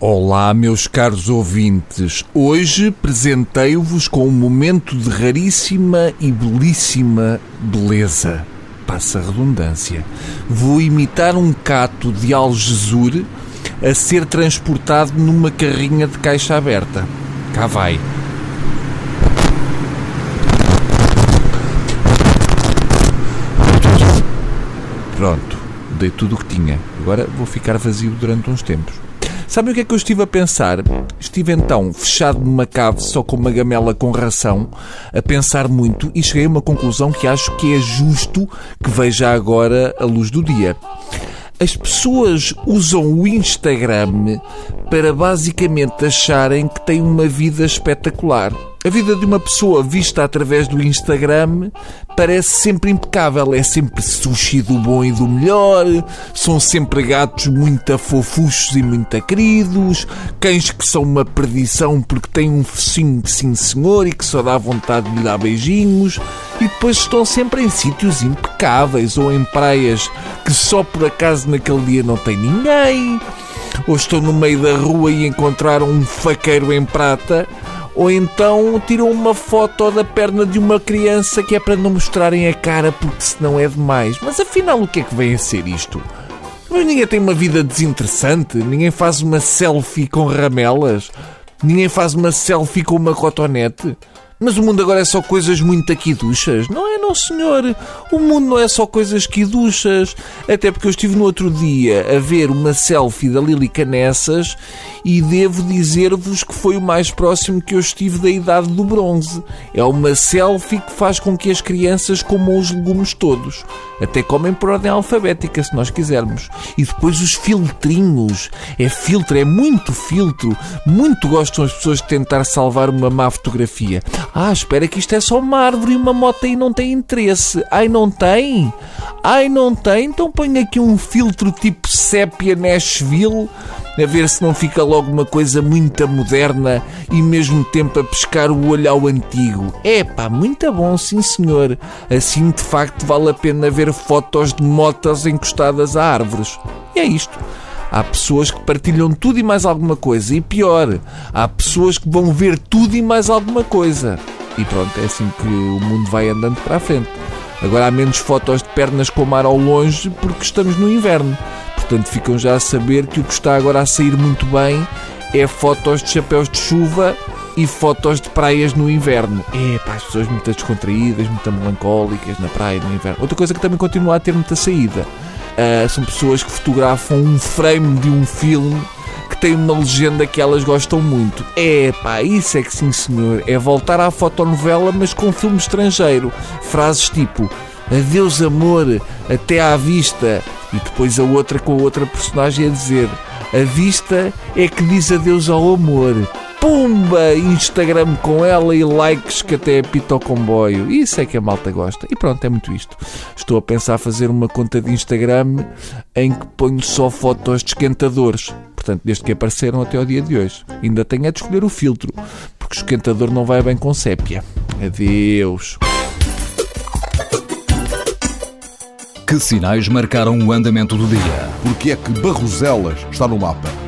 Olá, meus caros ouvintes. Hoje presentei-vos com um momento de raríssima e belíssima beleza. Passa a redundância. Vou imitar um cato de algesur a ser transportado numa carrinha de caixa aberta. Cá vai. Pronto, dei tudo o que tinha. Agora vou ficar vazio durante uns tempos. Sabem o que é que eu estive a pensar? Estive então fechado numa cave só com uma gamela com ração, a pensar muito e cheguei a uma conclusão que acho que é justo que veja agora a luz do dia. As pessoas usam o Instagram para basicamente acharem que têm uma vida espetacular. A vida de uma pessoa vista através do Instagram parece sempre impecável. É sempre sushi do bom e do melhor, são sempre gatos muito fofuchos e muito queridos, cães que são uma perdição porque têm um focinho de sim senhor e que só dá vontade de lhe dar beijinhos, e depois estão sempre em sítios impecáveis ou em praias que só por acaso naquele dia não tem ninguém, ou estão no meio da rua e encontraram um faqueiro em prata ou então tiram uma foto da perna de uma criança que é para não mostrarem a cara porque senão é demais. Mas afinal, o que é que vem a ser isto? Mas ninguém tem uma vida desinteressante, ninguém faz uma selfie com ramelas, ninguém faz uma selfie com uma cotonete. Mas o mundo agora é só coisas muito aquiduchas. Não é, não, senhor? O mundo não é só coisas quiduchas. Até porque eu estive no outro dia a ver uma selfie da Lili Canessas e devo dizer-vos que foi o mais próximo que eu estive da idade do bronze. É uma selfie que faz com que as crianças comam os legumes todos. Até comem por ordem alfabética, se nós quisermos. E depois os filtrinhos. É filtro, é muito filtro. Muito gostam as pessoas de tentar salvar uma má fotografia. Ah, espera que isto é só uma árvore e uma moto aí não tem interesse. Ai, não tem? Ai, não tem? Então põe aqui um filtro tipo sépia Nashville a ver se não fica logo uma coisa muito moderna e mesmo tempo a pescar o olho ao antigo. É pá, muito bom, sim senhor. Assim de facto vale a pena ver fotos de motas encostadas a árvores. E é isto. Há pessoas que partilham tudo e mais alguma coisa. E pior, há pessoas que vão ver tudo e mais alguma coisa. E pronto, é assim que o mundo vai andando para a frente. Agora há menos fotos de pernas com o mar ao longe porque estamos no inverno. Portanto, ficam já a saber que o que está agora a sair muito bem é fotos de chapéus de chuva e fotos de praias no inverno. É, pá, as pessoas muito descontraídas, muito melancólicas na praia no inverno. Outra coisa que também continua a ter muita saída Uh, são pessoas que fotografam um frame de um filme tem uma legenda que elas gostam muito. É pá, isso é que sim senhor. É voltar à fotonovela, mas com filme estrangeiro. Frases tipo Adeus amor, até à vista. E depois a outra com a outra personagem a dizer A vista é que diz adeus ao amor. Pumba! Instagram com ela e likes que até apita o comboio. Isso é que a malta gosta. E pronto, é muito isto. Estou a pensar fazer uma conta de Instagram em que ponho só fotos de esquentadores. Portanto, desde que apareceram até ao dia de hoje. Ainda tenho a de escolher o filtro, porque o esquentador não vai bem com sépia. Adeus. Que sinais marcaram o andamento do dia? Porque é que Barroselas está no mapa?